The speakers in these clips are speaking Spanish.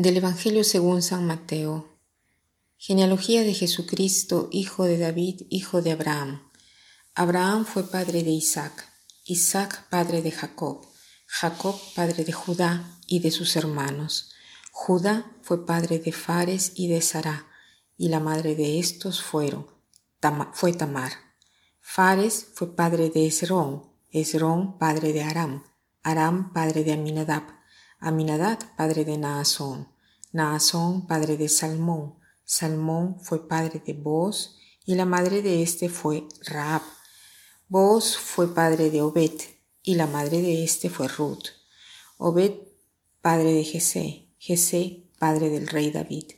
Del Evangelio según San Mateo. Genealogía de Jesucristo, hijo de David, hijo de Abraham. Abraham fue padre de Isaac, Isaac padre de Jacob, Jacob padre de Judá y de sus hermanos. Judá fue padre de Fares y de Sará, y la madre de estos fueron, fue Tamar. Fares fue padre de Esrón, Esrón padre de Aram, Aram padre de Aminadab, Aminadab, padre de Naasón, Naasón, padre de Salmón, Salmón fue padre de Boz, y la madre de éste fue Raab. Boz fue padre de Obed, y la madre de éste fue Ruth. Obed, padre de Jesé, Jesé, padre del rey David.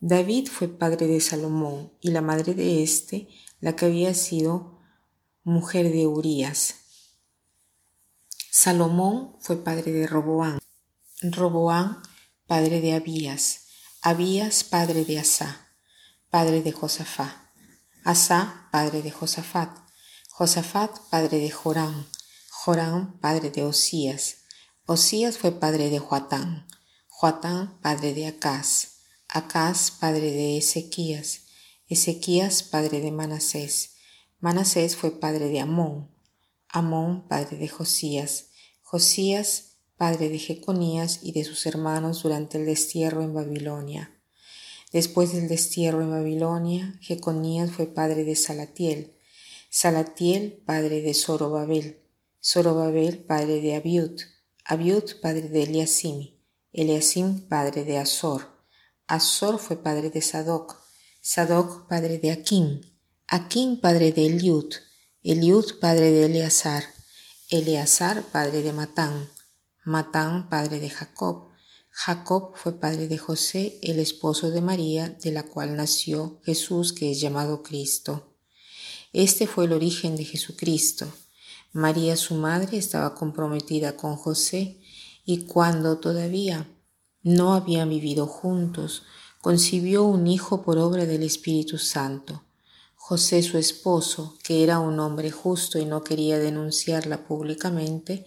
David fue padre de Salomón, y la madre de éste, la que había sido mujer de Urías. Salomón fue padre de Roboán. Roboán, padre de Abías, Abías, padre de Asá, padre de Josafá, Asá, padre de Josafat, Josafat, padre de Joram, Joram, padre de Osías, Osías fue padre de Joatán, Joatán, padre de Acaz, Acaz, padre de Ezequías, Ezequías, padre de Manasés, Manasés fue padre de Amón, Amón, padre de Josías, Josías, padre de Jeconías y de sus hermanos durante el destierro en Babilonia. Después del destierro en Babilonia, Jeconías fue padre de Salatiel, Salatiel padre de Zorobabel, Zorobabel padre de Abiud, Abiud padre de Eliasim, Eliasim padre de Azor, Azor fue padre de Sadoc, Sadoc padre de Aquín, Aquín padre de Eliud, Eliud padre de Eleazar, Eleazar padre de Matán, Matán, padre de Jacob. Jacob fue padre de José, el esposo de María, de la cual nació Jesús, que es llamado Cristo. Este fue el origen de Jesucristo. María, su madre, estaba comprometida con José y cuando todavía no habían vivido juntos, concibió un hijo por obra del Espíritu Santo. José, su esposo, que era un hombre justo y no quería denunciarla públicamente,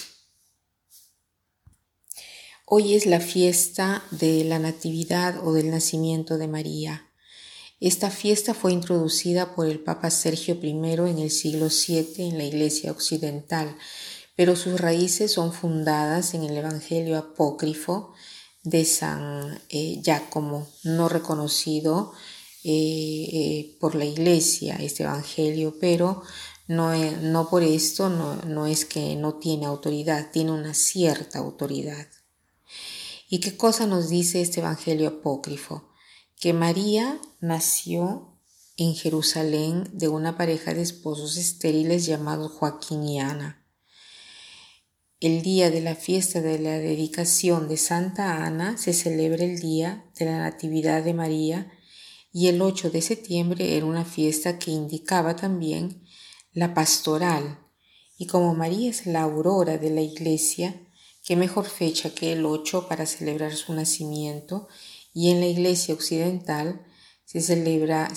Hoy es la fiesta de la Natividad o del nacimiento de María. Esta fiesta fue introducida por el Papa Sergio I en el siglo VII en la Iglesia Occidental, pero sus raíces son fundadas en el Evangelio apócrifo de San eh, Giacomo, no reconocido eh, eh, por la Iglesia, este Evangelio, pero no, no por esto no, no es que no tiene autoridad, tiene una cierta autoridad. ¿Y qué cosa nos dice este Evangelio apócrifo? Que María nació en Jerusalén de una pareja de esposos estériles llamados Joaquín y Ana. El día de la fiesta de la dedicación de Santa Ana se celebra el día de la Natividad de María y el 8 de septiembre era una fiesta que indicaba también la pastoral. Y como María es la aurora de la iglesia, ¿Qué mejor fecha que el 8 para celebrar su nacimiento? Y en la iglesia occidental se celebra,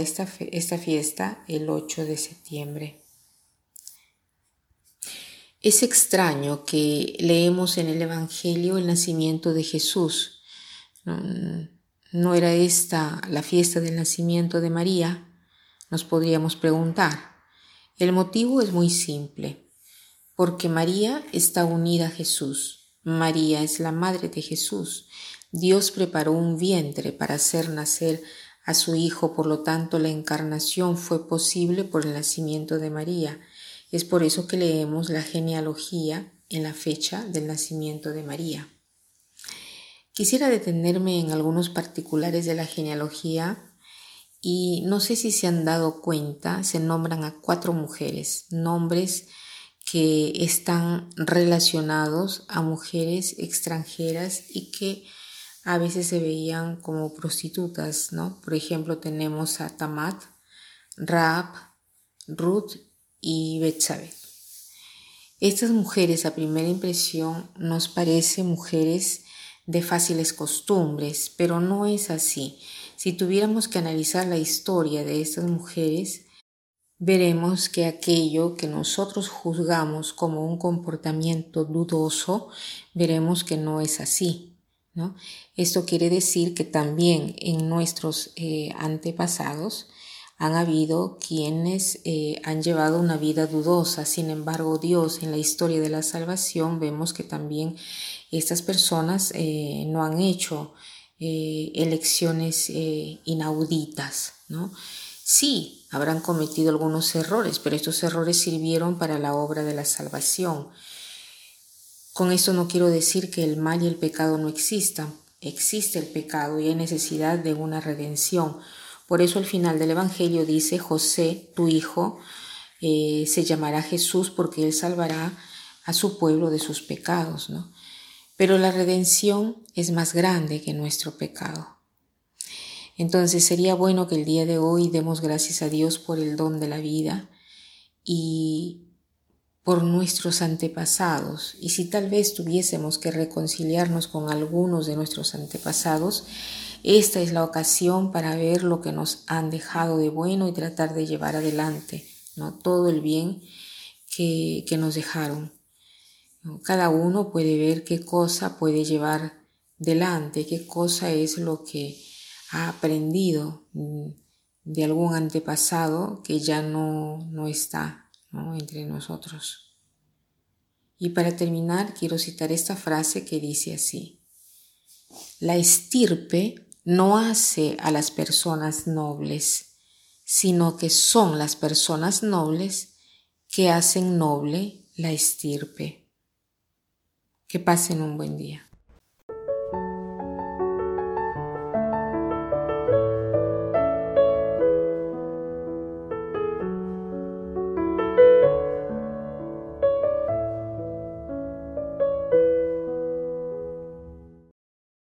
esta, esta fiesta el 8 de septiembre. Es extraño que leemos en el Evangelio el nacimiento de Jesús. ¿No era esta la fiesta del nacimiento de María? Nos podríamos preguntar. El motivo es muy simple porque María está unida a Jesús. María es la madre de Jesús. Dios preparó un vientre para hacer nacer a su Hijo, por lo tanto la encarnación fue posible por el nacimiento de María. Es por eso que leemos la genealogía en la fecha del nacimiento de María. Quisiera detenerme en algunos particulares de la genealogía y no sé si se han dado cuenta, se nombran a cuatro mujeres, nombres que están relacionados a mujeres extranjeras y que a veces se veían como prostitutas, ¿no? Por ejemplo, tenemos a Tamat, Raab, Ruth y Betsabé. Estas mujeres a primera impresión nos parecen mujeres de fáciles costumbres, pero no es así. Si tuviéramos que analizar la historia de estas mujeres, veremos que aquello que nosotros juzgamos como un comportamiento dudoso, veremos que no es así. ¿no? Esto quiere decir que también en nuestros eh, antepasados han habido quienes eh, han llevado una vida dudosa, sin embargo Dios en la historia de la salvación vemos que también estas personas eh, no han hecho elecciones inauditas, ¿no? Sí, habrán cometido algunos errores, pero estos errores sirvieron para la obra de la salvación. Con esto no quiero decir que el mal y el pecado no existan. Existe el pecado y hay necesidad de una redención. Por eso al final del Evangelio dice, José, tu hijo, eh, se llamará Jesús porque él salvará a su pueblo de sus pecados. ¿no? Pero la redención es más grande que nuestro pecado. Entonces sería bueno que el día de hoy demos gracias a Dios por el don de la vida y por nuestros antepasados. Y si tal vez tuviésemos que reconciliarnos con algunos de nuestros antepasados, esta es la ocasión para ver lo que nos han dejado de bueno y tratar de llevar adelante ¿no? todo el bien que, que nos dejaron. Cada uno puede ver qué cosa puede llevar delante, qué cosa es lo que ha aprendido mm, de algún antepasado que ya no, no está entre nosotros. Y para terminar, quiero citar esta frase que dice así, la estirpe no hace a las personas nobles, sino que son las personas nobles que hacen noble la estirpe. Que pasen un buen día.